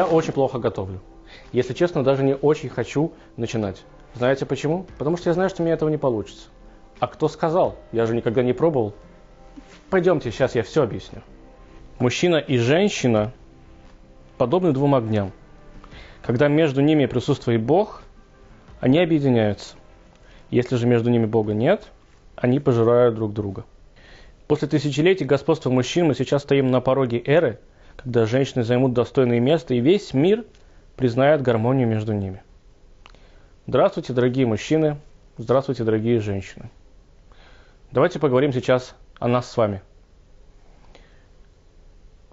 Я очень плохо готовлю. Если честно, даже не очень хочу начинать. Знаете почему? Потому что я знаю, что у меня этого не получится. А кто сказал? Я же никогда не пробовал. Пойдемте, сейчас я все объясню. Мужчина и женщина подобны двум огням. Когда между ними присутствует Бог, они объединяются. Если же между ними Бога нет, они пожирают друг друга. После тысячелетий господства мужчин мы сейчас стоим на пороге эры, когда женщины займут достойное место, и весь мир признает гармонию между ними. Здравствуйте, дорогие мужчины, здравствуйте, дорогие женщины. Давайте поговорим сейчас о нас с вами.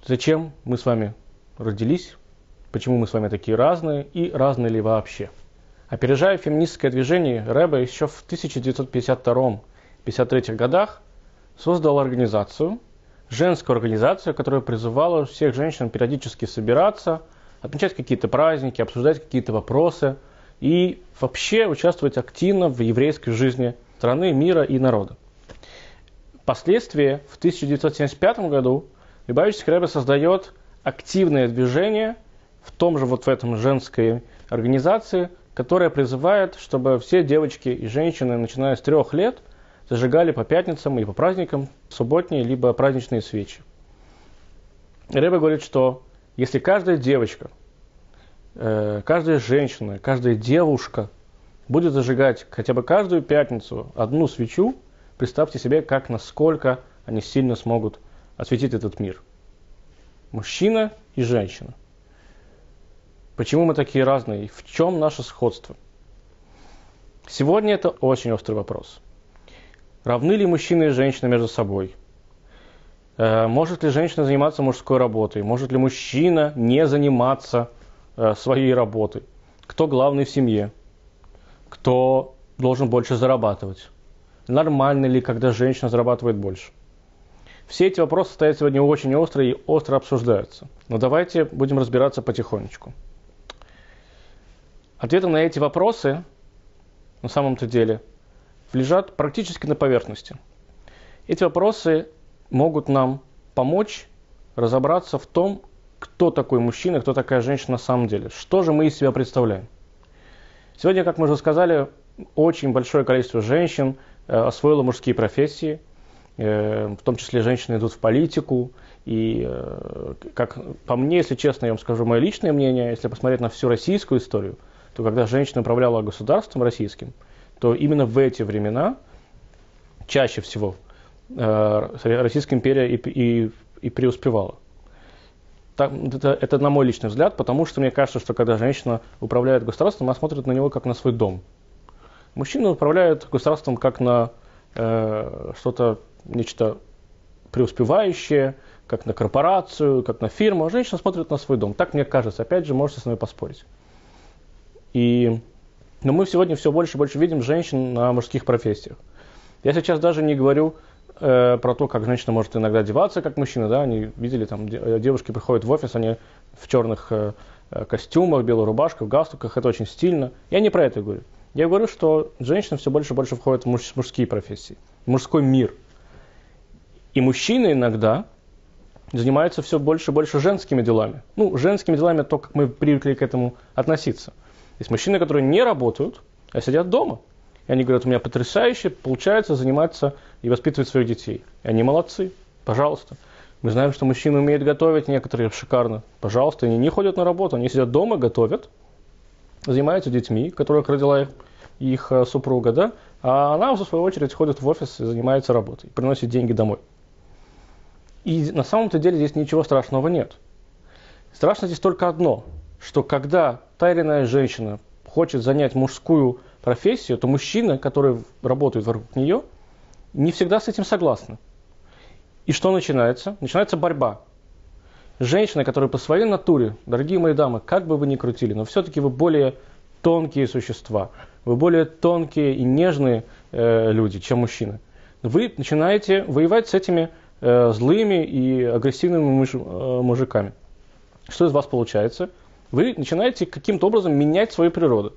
Зачем мы с вами родились, почему мы с вами такие разные и разные ли вообще. Опережая феминистское движение, Рэбе еще в 1952-53 годах создал организацию, женскую организацию, которая призывала всех женщин периодически собираться, отмечать какие-то праздники, обсуждать какие-то вопросы и вообще участвовать активно в еврейской жизни страны, мира и народа. Впоследствии, в 1975 году, Любавичский Рэбе создает активное движение в том же вот в этом женской организации, которая призывает, чтобы все девочки и женщины, начиная с трех лет, зажигали по пятницам и по праздникам субботние либо праздничные свечи. Рэбе говорит, что если каждая девочка, э, каждая женщина, каждая девушка будет зажигать хотя бы каждую пятницу одну свечу, представьте себе, как насколько они сильно смогут осветить этот мир. Мужчина и женщина. Почему мы такие разные? В чем наше сходство? Сегодня это очень острый вопрос. Равны ли мужчины и женщины между собой? Э, может ли женщина заниматься мужской работой? Может ли мужчина не заниматься э, своей работой? Кто главный в семье? Кто должен больше зарабатывать? Нормально ли, когда женщина зарабатывает больше? Все эти вопросы стоят сегодня очень остро и остро обсуждаются. Но давайте будем разбираться потихонечку. Ответы на эти вопросы на самом-то деле лежат практически на поверхности. Эти вопросы могут нам помочь разобраться в том, кто такой мужчина, кто такая женщина на самом деле. Что же мы из себя представляем? Сегодня, как мы уже сказали, очень большое количество женщин э, освоило мужские профессии, э, в том числе женщины идут в политику. И, э, как по мне, если честно, я вам скажу мое личное мнение, если посмотреть на всю российскую историю, то когда женщина управляла государством российским, то именно в эти времена чаще всего э, Российская империя и, и, и преуспевала. Так, это, это на мой личный взгляд, потому что мне кажется, что когда женщина управляет государством, она смотрит на него как на свой дом. Мужчина управляет государством как на э, что-то, нечто преуспевающее, как на корпорацию, как на фирму, а женщина смотрит на свой дом. Так мне кажется. Опять же, можете с нами поспорить. И, но мы сегодня все больше и больше видим женщин на мужских профессиях. Я сейчас даже не говорю э, про то, как женщина может иногда одеваться, как мужчина, да, они видели, там, э, девушки приходят в офис, они в черных э, э, костюмах, белой рубашках, галстуках, это очень стильно. Я не про это говорю. Я говорю, что женщины все больше и больше входят в муж, мужские профессии, в мужской мир. И мужчины иногда занимаются все больше и больше женскими делами. Ну, женскими делами то, как мы привыкли к этому относиться – есть мужчины, которые не работают, а сидят дома. И они говорят, у меня потрясающе получается заниматься и воспитывать своих детей. И они молодцы, пожалуйста. Мы знаем, что мужчины умеют готовить, некоторые шикарно. Пожалуйста, они не ходят на работу, они сидят дома, готовят, занимаются детьми, которых родила их, их э, супруга, да, а она, в свою очередь, ходит в офис и занимается работой, приносит деньги домой. И на самом-то деле здесь ничего страшного нет. Страшно здесь только одно, что когда та или иная женщина хочет занять мужскую профессию, то мужчины, которые работают вокруг нее, не всегда с этим согласны. И что начинается? Начинается борьба. Женщины, которые по своей натуре, дорогие мои дамы, как бы вы ни крутили, но все-таки вы более тонкие существа, вы более тонкие и нежные э, люди, чем мужчины. Вы начинаете воевать с этими э, злыми и агрессивными муж, э, мужиками. Что из вас получается? Вы начинаете каким-то образом менять свою природу.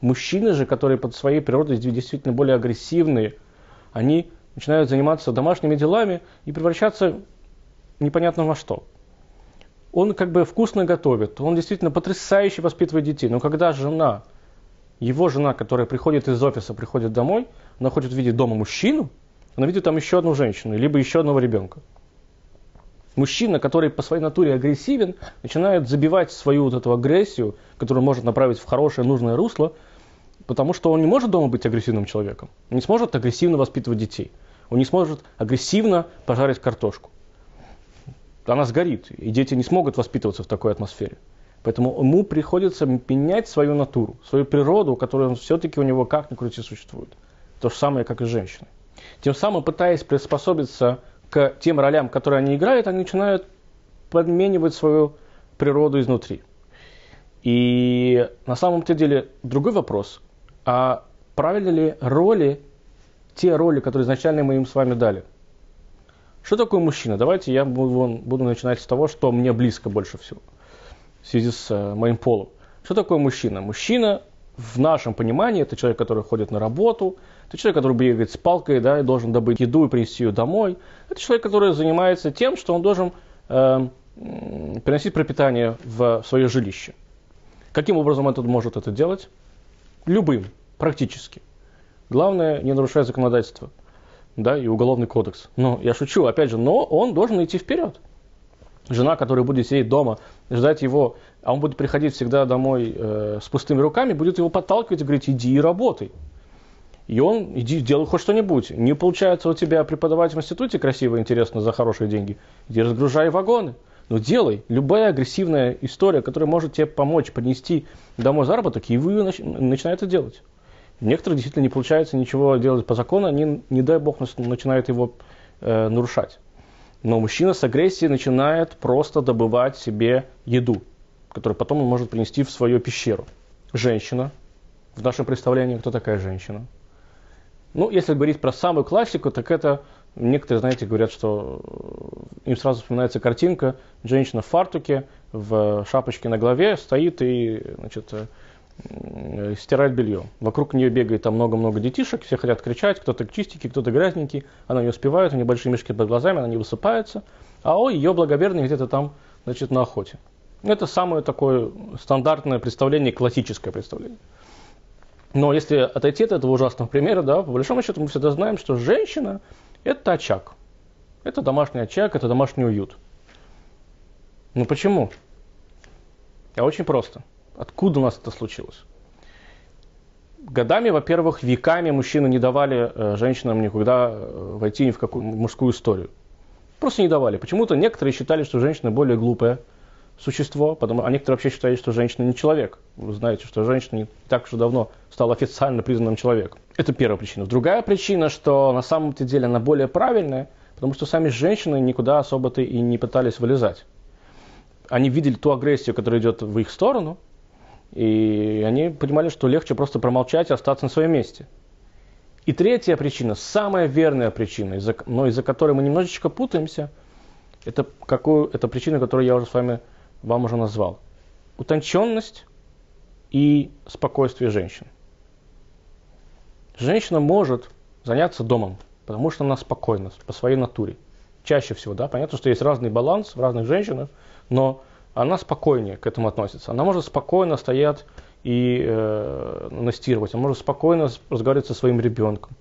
Мужчины же, которые под своей природой действительно более агрессивные, они начинают заниматься домашними делами и превращаться непонятно во что. он как бы вкусно готовит, он действительно потрясающе воспитывает детей. Но когда жена, его жена, которая приходит из офиса, приходит домой, она хочет видеть дома мужчину, она видит там еще одну женщину, либо еще одного ребенка. Мужчина, который по своей натуре агрессивен, начинает забивать свою вот эту агрессию, которую может направить в хорошее, нужное русло, потому что он не может дома быть агрессивным человеком. Он не сможет агрессивно воспитывать детей. Он не сможет агрессивно пожарить картошку она сгорит, и дети не смогут воспитываться в такой атмосфере. Поэтому ему приходится менять свою натуру, свою природу, которая все-таки у него как ни крути существует. То же самое, как и женщины. Тем самым, пытаясь приспособиться к тем ролям, которые они играют, они начинают подменивать свою природу изнутри. И на самом-то деле другой вопрос, а правильно ли роли, те роли, которые изначально мы им с вами дали – что такое мужчина? Давайте я буду, буду начинать с того, что мне близко больше всего в связи с э, моим полом. Что такое мужчина? Мужчина в нашем понимании это человек, который ходит на работу, это человек, который бегает с палкой, да, и должен добыть еду и принести ее домой. Это человек, который занимается тем, что он должен э, приносить пропитание в свое жилище. Каким образом он может это делать? Любым, практически. Главное, не нарушать законодательство да, и уголовный кодекс. Но я шучу, опять же, но он должен идти вперед. Жена, которая будет сидеть дома, ждать его, а он будет приходить всегда домой э, с пустыми руками, будет его подталкивать и говорить, иди и работай. И он, иди, делай хоть что-нибудь. Не получается у тебя преподавать в институте красиво интересно за хорошие деньги. Иди разгружай вагоны. Но делай. Любая агрессивная история, которая может тебе помочь поднести домой заработок, и вы начинаете это делать. Некоторые действительно не получается ничего делать по закону, они, не дай бог, начинают его э, нарушать. Но мужчина с агрессией начинает просто добывать себе еду, которую потом он может принести в свою пещеру. Женщина. В нашем представлении, кто такая женщина? Ну, если говорить про самую классику, так это некоторые, знаете, говорят, что им сразу вспоминается картинка, женщина в фартуке, в шапочке на голове стоит и, значит, Э, стирать белье. Вокруг нее бегает там много-много детишек, все хотят кричать, кто-то чистенький, кто-то грязненький, она не успевает, у нее большие мешки под глазами, она не высыпается, а о, ее благоверный где-то там, значит, на охоте. Это самое такое стандартное представление, классическое представление. Но если отойти от этого ужасного примера, да, по большому счету мы всегда знаем, что женщина – это очаг. Это домашний очаг, это домашний уют. Ну почему? А очень просто. Откуда у нас это случилось? Годами, во-первых, веками мужчины не давали э, женщинам никуда э, войти ни в какую мужскую историю. Просто не давали. Почему-то некоторые считали, что женщина более глупое существо, потому, а некоторые вообще считали, что женщина не человек. Вы знаете, что женщина не так уж давно стала официально признанным человеком. Это первая причина. Другая причина, что на самом-то деле она более правильная, потому что сами женщины никуда особо-то и не пытались вылезать. Они видели ту агрессию, которая идет в их сторону, и они понимали, что легче просто промолчать и остаться на своем месте. И третья причина, самая верная причина, но из-за которой мы немножечко путаемся, это, какую, это причина, которую я уже с вами вам уже назвал. Утонченность и спокойствие женщин. Женщина может заняться домом, потому что она спокойна по своей натуре. Чаще всего, да, понятно, что есть разный баланс в разных женщинах, но она спокойнее к этому относится. Она может спокойно стоять и э, настировать, она может спокойно разговаривать со своим ребенком.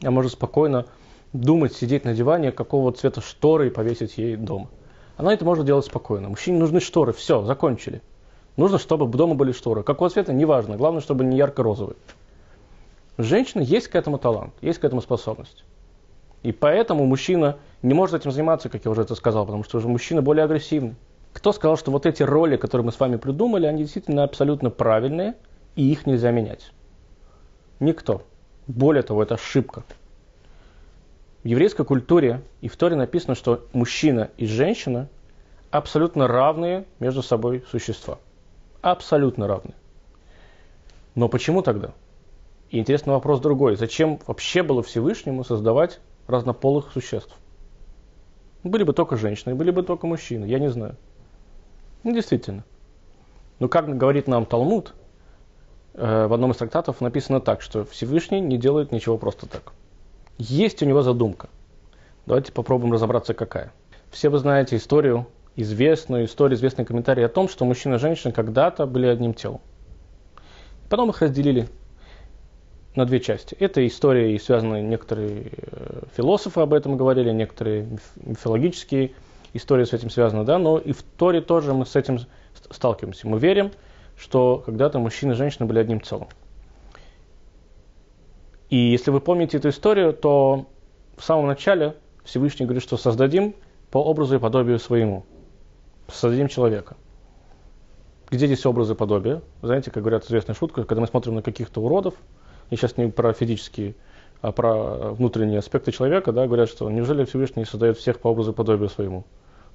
Она может спокойно думать, сидеть на диване, какого цвета шторы повесить ей дома. Она это может делать спокойно. Мужчине нужны шторы, все, закончили. Нужно, чтобы дома были шторы. Какого цвета, неважно. Главное, чтобы не ярко-розовые. Женщина есть к этому талант, есть к этому способность. И поэтому мужчина не может этим заниматься, как я уже это сказал, потому что уже мужчина более агрессивный. Кто сказал, что вот эти роли, которые мы с вами придумали, они действительно абсолютно правильные, и их нельзя менять? Никто. Более того, это ошибка. В еврейской культуре и в Торе написано, что мужчина и женщина абсолютно равные между собой существа. Абсолютно равные. Но почему тогда? И интересный вопрос другой. Зачем вообще было Всевышнему создавать разнополых существ? Были бы только женщины, были бы только мужчины, я не знаю. Ну, действительно. Но как говорит нам Талмуд, э, в одном из трактатов написано так, что Всевышний не делает ничего просто так. Есть у него задумка. Давайте попробуем разобраться, какая. Все вы знаете историю известную историю, известный комментарий о том, что мужчина и женщина когда-то были одним телом. Потом их разделили на две части. Это история, и связаны некоторые э, философы об этом говорили, некоторые мифологические истории с этим связаны, да, но и в Торе тоже мы с этим сталкиваемся. Мы верим, что когда-то мужчина и женщина были одним целым. И если вы помните эту историю, то в самом начале Всевышний говорит, что создадим по образу и подобию своему. Создадим человека. Где здесь образы и подобия? Знаете, как говорят известная шутка, когда мы смотрим на каких-то уродов, и сейчас не про физические, а про внутренние аспекты человека, да, говорят, что неужели Всевышний создает всех по образу и подобию своему?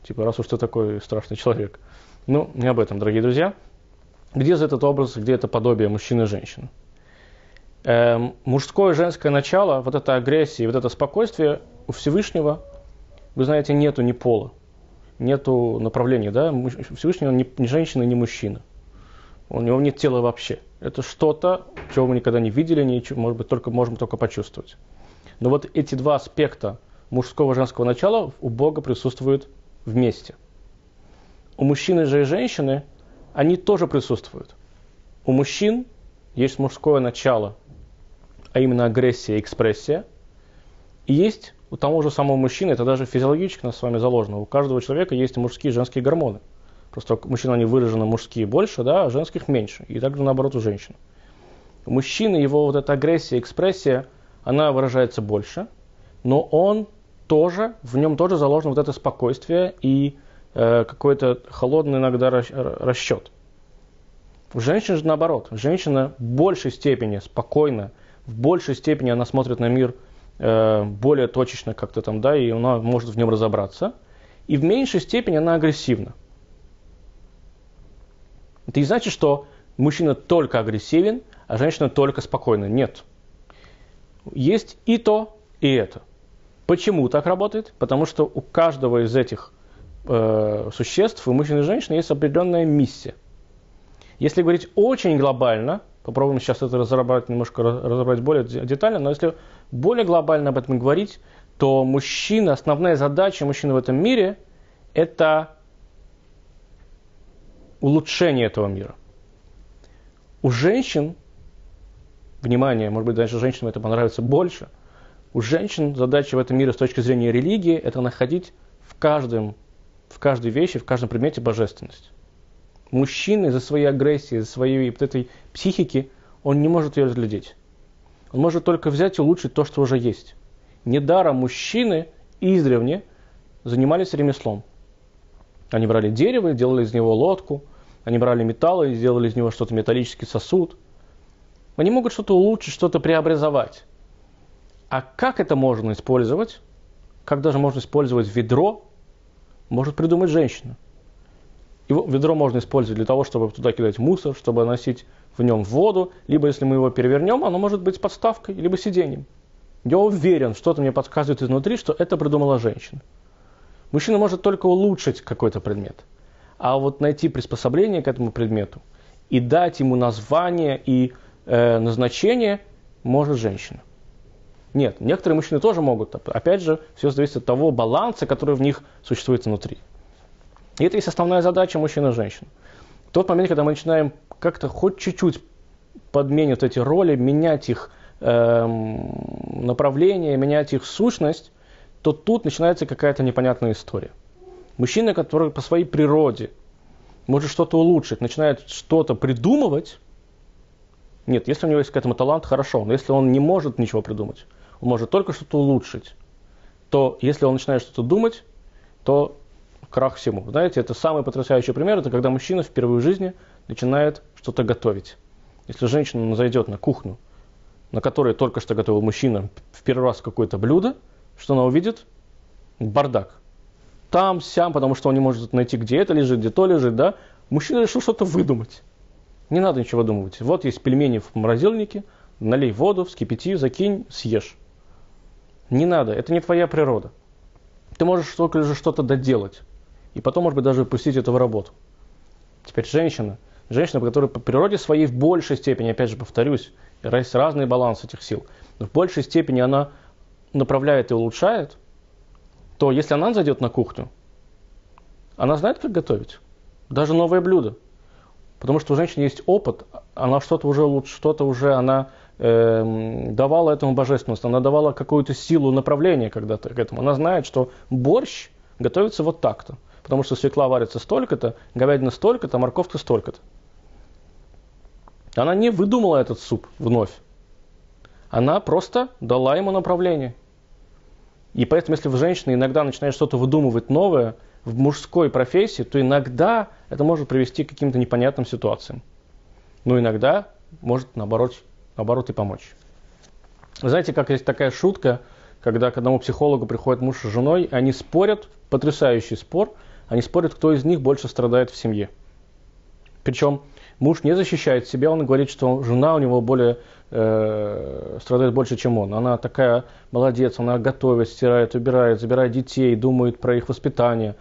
Типа, раз уж ты такой страшный человек. Ну, не об этом, дорогие друзья. Где за этот образ, где это подобие мужчины и женщины? Эм, мужское и женское начало, вот эта агрессия, вот это спокойствие у Всевышнего, вы знаете, нету ни пола, нету направления, да, Всевышний он ни, ни женщина, ни мужчина. У него нет тела вообще. Это что-то, чего мы никогда не видели, ничего, может быть, только можем только почувствовать. Но вот эти два аспекта мужского и женского начала у Бога присутствуют вместе. У мужчины же и женщины они тоже присутствуют. У мужчин есть мужское начало, а именно агрессия и экспрессия. И есть у того же самого мужчины, это даже физиологически нас с вами заложено, у каждого человека есть мужские и женские гормоны. Просто у мужчин они выражены мужские больше, да, а женских меньше. И также наоборот у женщин. У мужчины его вот эта агрессия, экспрессия, она выражается больше, но он тоже, в нем тоже заложено вот это спокойствие и э, какой-то холодный иногда расчет. У женщин же наоборот. Женщина в большей степени спокойна, в большей степени она смотрит на мир э, более точечно как-то там, да, и она может в нем разобраться. И в меньшей степени она агрессивна. Это не значит, что мужчина только агрессивен, а женщина только спокойна. Нет. Есть и то, и это. Почему так работает? Потому что у каждого из этих э, существ, у мужчин и женщин, есть определенная миссия. Если говорить очень глобально, попробуем сейчас это разобрать немножко разобрать более детально, но если более глобально об этом говорить, то мужчина, основная задача мужчины в этом мире – это улучшение этого мира. У женщин, внимание, может быть, даже женщинам это понравится больше, у женщин задача в этом мире с точки зрения религии – это находить в, каждом, в каждой вещи, в каждом предмете божественность. Мужчина из-за своей агрессии, из-за своей вот этой психики, он не может ее разглядеть. Он может только взять и улучшить то, что уже есть. Недаром мужчины издревне занимались ремеслом. Они брали дерево и делали из него лодку, они брали металл и сделали из него что-то металлический сосуд. Они могут что-то улучшить, что-то преобразовать. А как это можно использовать? Как даже можно использовать ведро? Может придумать женщина. Его, ведро можно использовать для того, чтобы туда кидать мусор, чтобы носить в нем воду, либо если мы его перевернем, оно может быть подставкой, либо сиденьем. Я уверен, что-то мне подсказывает изнутри, что это придумала женщина. Мужчина может только улучшить какой-то предмет – а вот найти приспособление к этому предмету и дать ему название и э, назначение может женщина. Нет, некоторые мужчины тоже могут. Опять же, все зависит от того баланса, который в них существует внутри. И это есть основная задача мужчин и женщин. В тот момент, когда мы начинаем как-то хоть чуть-чуть подменить эти роли, менять их э, направление, менять их сущность, то тут начинается какая-то непонятная история. Мужчина, который по своей природе может что-то улучшить, начинает что-то придумывать, нет, если у него есть к этому талант, хорошо, но если он не может ничего придумать, он может только что-то улучшить, то если он начинает что-то думать, то крах всему. Знаете, это самый потрясающий пример, это когда мужчина впервые в жизни начинает что-то готовить. Если женщина зайдет на кухню, на которой только что готовил мужчина в первый раз какое-то блюдо, что она увидит? Бардак там, сям, потому что он не может найти, где это лежит, где то лежит, да, мужчина решил что-то выдумать. Не надо ничего выдумывать. Вот есть пельмени в морозильнике, налей воду, вскипяти, закинь, съешь. Не надо, это не твоя природа. Ты можешь только лишь что-то доделать. И потом, может быть, даже пустить это в работу. Теперь женщина. Женщина, которая по природе своей в большей степени, опять же повторюсь, есть разный баланс этих сил, но в большей степени она направляет и улучшает – то если она зайдет на кухню, Она знает, как готовить. Даже новое блюдо. Потому что у женщины есть опыт, она что-то уже лучше, что-то уже она э, давала этому божественность, она давала какую-то силу направления когда-то к этому. Она знает, что борщ готовится вот так-то. Потому что свекла варится столько-то, говядина столько-то, морковка столько-то. Она не выдумала этот суп вновь. Она просто дала ему направление. И поэтому, если в женщине иногда начинает что-то выдумывать новое в мужской профессии, то иногда это может привести к каким-то непонятным ситуациям. Но иногда может, наоборот, наоборот и помочь. Знаете, как есть такая шутка, когда к одному психологу приходит муж с женой, и они спорят, потрясающий спор, они спорят, кто из них больше страдает в семье. Причем муж не защищает себя, он говорит, что жена у него более э, страдает больше, чем он. Она такая молодец, она готовит, стирает, убирает, забирает детей, думает про их воспитание.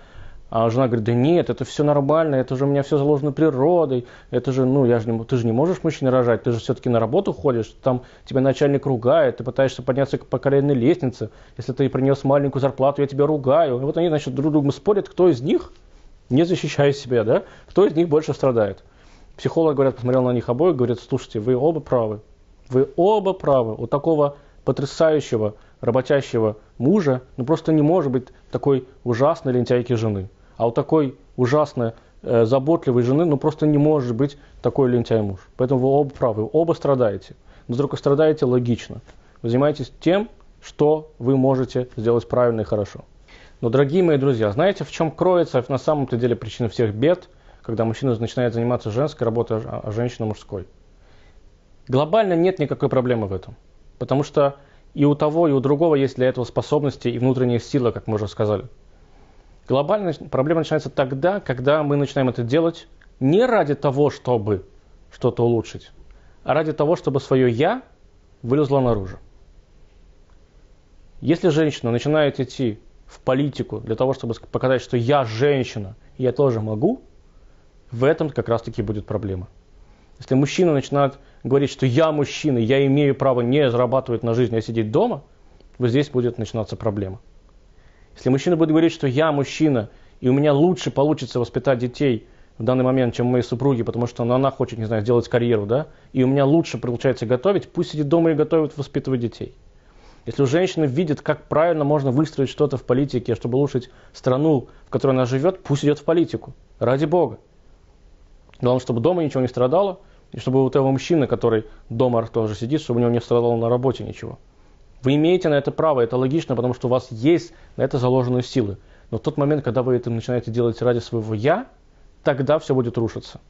А жена говорит, да нет, это все нормально, это же у меня все заложено природой, это же, ну, я же не, ты же не можешь мужчине рожать, ты же все-таки на работу ходишь, там тебя начальник ругает, ты пытаешься подняться по карьерной лестнице, если ты принес маленькую зарплату, я тебя ругаю. И вот они, значит, друг другу спорят, кто из них, не защищая себя, да, кто из них больше страдает. Психолог, говорят, посмотрел на них обоих, говорит, слушайте, вы оба правы, вы оба правы. У такого потрясающего, работящего мужа, ну просто не может быть такой ужасной лентяйки жены. А у такой ужасно э, заботливой жены, ну просто не может быть такой лентяй муж. Поэтому вы оба правы, оба страдаете. Но только страдаете логично. Вы занимаетесь тем, что вы можете сделать правильно и хорошо. Но, дорогие мои друзья, знаете, в чем кроется на самом-то деле причина всех бед, когда мужчина начинает заниматься женской работой, а женщина мужской? Глобально нет никакой проблемы в этом. Потому что и у того, и у другого есть для этого способности и внутренняя сила, как мы уже сказали. Глобальная проблема начинается тогда, когда мы начинаем это делать не ради того, чтобы что-то улучшить, а ради того, чтобы свое «я» вылезло наружу. Если женщина начинает идти в политику для того, чтобы показать, что я женщина, и я тоже могу, в этом как раз-таки будет проблема. Если мужчина начинает говорить, что я мужчина, я имею право не зарабатывать на жизнь, а сидеть дома, вот здесь будет начинаться проблема. Если мужчина будет говорить, что я мужчина, и у меня лучше получится воспитать детей в данный момент, чем моей супруги, потому что она, хочет, не знаю, сделать карьеру, да, и у меня лучше получается готовить, пусть сидит дома и готовит, воспитывает детей. Если у женщины видит, как правильно можно выстроить что-то в политике, чтобы улучшить страну, в которой она живет, пусть идет в политику. Ради Бога. Главное, чтобы дома ничего не страдало, и чтобы у этого мужчины, который дома тоже сидит, чтобы у него не страдало на работе ничего. Вы имеете на это право, это логично, потому что у вас есть на это заложенные силы. Но в тот момент, когда вы это начинаете делать ради своего «я», тогда все будет рушиться.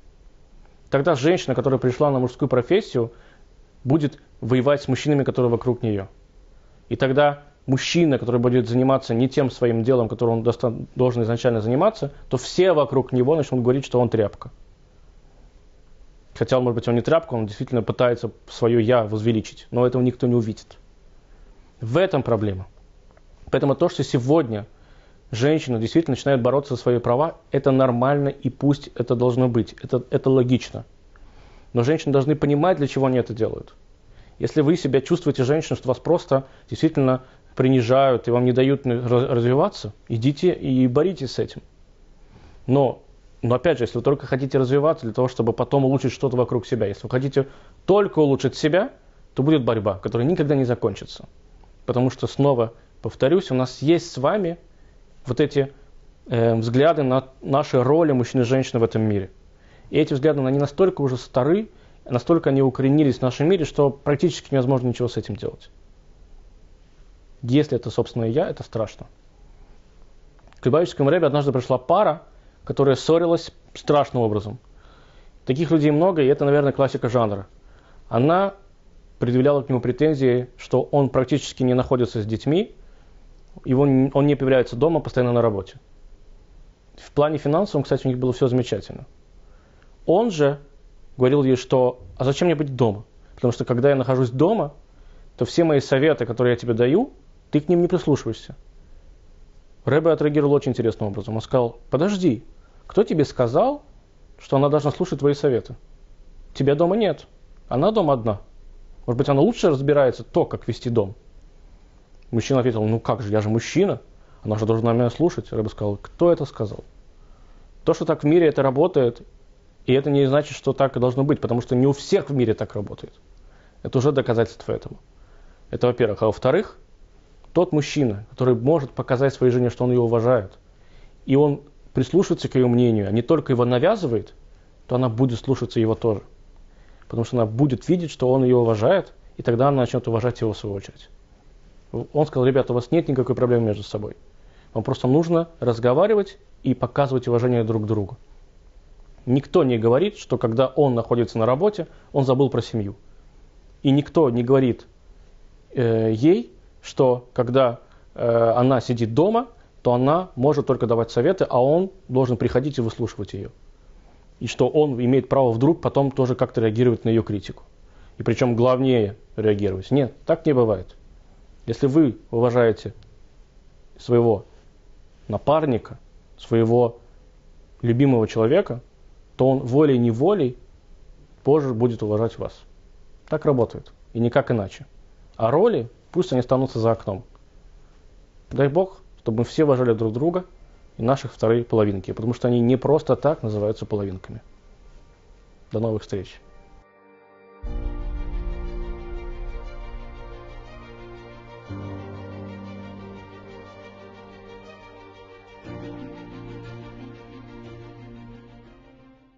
Тогда женщина, которая пришла на мужскую профессию, будет воевать с мужчинами, которые вокруг нее. И тогда мужчина, который будет заниматься не тем своим делом, которым он должен изначально заниматься, то все вокруг него начнут говорить, что он тряпка. Хотя, может быть, он не тряпка, он действительно пытается свое «я» возвеличить, но этого никто не увидит. В этом проблема. Поэтому то, что сегодня женщина действительно начинает бороться за свои права, это нормально и пусть это должно быть. Это, это логично. Но женщины должны понимать, для чего они это делают. Если вы себя чувствуете женщиной, что вас просто действительно принижают и вам не дают развиваться, идите и боритесь с этим. Но, но опять же, если вы только хотите развиваться для того, чтобы потом улучшить что-то вокруг себя, если вы хотите только улучшить себя, то будет борьба, которая никогда не закончится. Потому что, снова повторюсь, у нас есть с вами вот эти э, взгляды на наши роли мужчин и женщин в этом мире. И эти взгляды, они настолько уже стары, настолько они укоренились в нашем мире, что практически невозможно ничего с этим делать. Если это собственное я, это страшно. К Любавическому Рэбе однажды пришла пара, которая ссорилась страшным образом. Таких людей много, и это, наверное, классика жанра. Она предъявляла к нему претензии, что он практически не находится с детьми, его, он не появляется дома, постоянно на работе. В плане финансовом, кстати, у них было все замечательно. Он же говорил ей, что «а зачем мне быть дома? Потому что когда я нахожусь дома, то все мои советы, которые я тебе даю, ты к ним не прислушиваешься». Рэбе отреагировал очень интересным образом. Он сказал, подожди, кто тебе сказал, что она должна слушать твои советы? Тебя дома нет, она дома одна – может быть, она лучше разбирается то, как вести дом. Мужчина ответил, ну как же, я же мужчина, она же должна меня слушать. Рыба сказал, кто это сказал? То, что так в мире это работает, и это не значит, что так и должно быть, потому что не у всех в мире так работает. Это уже доказательство этому. Это во-первых. А во-вторых, тот мужчина, который может показать своей жене, что он ее уважает, и он прислушивается к ее мнению, а не только его навязывает, то она будет слушаться его тоже. Потому что она будет видеть, что он ее уважает, и тогда она начнет уважать его в свою очередь. Он сказал, ребята, у вас нет никакой проблемы между собой. Вам просто нужно разговаривать и показывать уважение друг к другу. Никто не говорит, что когда он находится на работе, он забыл про семью. И никто не говорит э, ей, что когда э, она сидит дома, то она может только давать советы, а он должен приходить и выслушивать ее. И что он имеет право вдруг потом тоже как-то реагировать на ее критику. И причем главнее реагировать. Нет, так не бывает. Если вы уважаете своего напарника, своего любимого человека, то он волей-неволей позже будет уважать вас. Так работает. И никак иначе. А роли, пусть они останутся за окном. Дай Бог, чтобы мы все уважали друг друга и наших второй половинки, потому что они не просто так называются половинками. До новых встреч! thank you